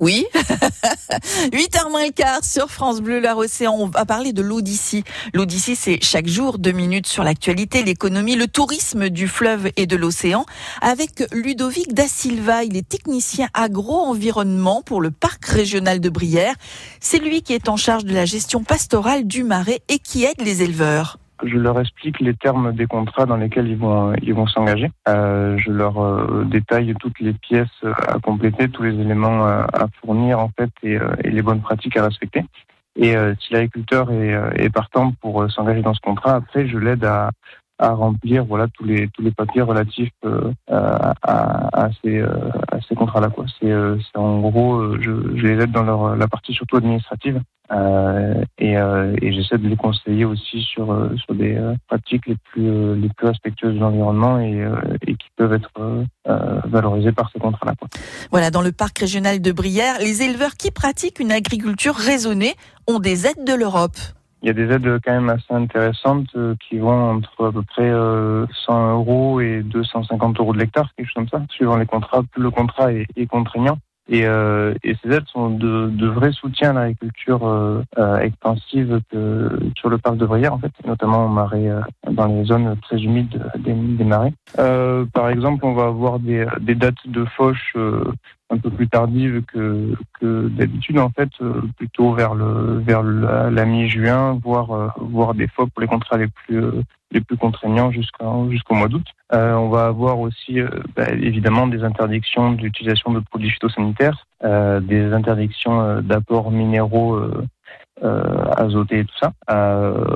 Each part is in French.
Oui, 8h moins le quart sur France Bleu, la Océan. On va parler de l'Odyssée. L'Odyssée, c'est chaque jour deux minutes sur l'actualité, l'économie, le tourisme du fleuve et de l'océan. Avec Ludovic Da Silva, il est technicien agro-environnement pour le parc régional de Brière. C'est lui qui est en charge de la gestion pastorale du marais et qui aide les éleveurs je leur explique les termes des contrats dans lesquels ils vont ils vont s'engager. Euh, je leur euh, détaille toutes les pièces à compléter, tous les éléments à, fournir en fait et, euh, et, les bonnes pratiques à respecter. Et euh, si l'agriculteur est, est, partant pour s'engager dans ce contrat, après je l'aide à, à remplir voilà tous les tous les papiers relatifs euh, à, ces euh, à ces contrats là quoi c'est euh, en gros je, je, les aide dans leur la partie surtout administrative et, et j'essaie de les conseiller aussi sur sur des pratiques les plus les plus respectueuses de l'environnement et, et qui peuvent être valorisées par ces contrats là quoi. voilà dans le parc régional de Brière les éleveurs qui pratiquent une agriculture raisonnée ont des aides de l'Europe il y a des aides quand même assez intéressantes euh, qui vont entre à peu près 100 euh, euros et 250 euros de l'hectare, quelque chose comme ça, suivant les contrats. Plus le contrat est, est contraignant. Et, euh, et, ces aides sont de, de vrais soutiens à l'agriculture euh, extensive que, sur le parc de Brière, en fait, notamment au marais, dans les zones très humides des, des marais. par exemple, on va avoir des, des dates de fauche un peu plus tardive que, que d'habitude en fait euh, plutôt vers le vers la, mi-juin voire euh, voire des fois pour les contrats les plus euh, les plus contraignants jusqu'au mois d'août. on va avoir aussi bah, évidemment des interdictions d'utilisation de produits phytosanitaires, des interdictions d'apports minéraux azotés et tout ça.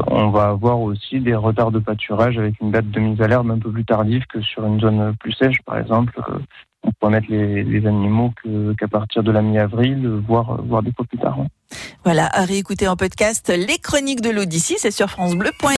on va avoir aussi des retards de pâturage avec une date de mise à l'herbe un peu plus tardive que sur une zone plus sèche, par exemple on peut mettre les, animaux qu'à partir de la mi-avril, voire, des fois plus tard. Voilà, à réécouter en podcast les chroniques de l'Odyssée, c'est sur francebleu.fr.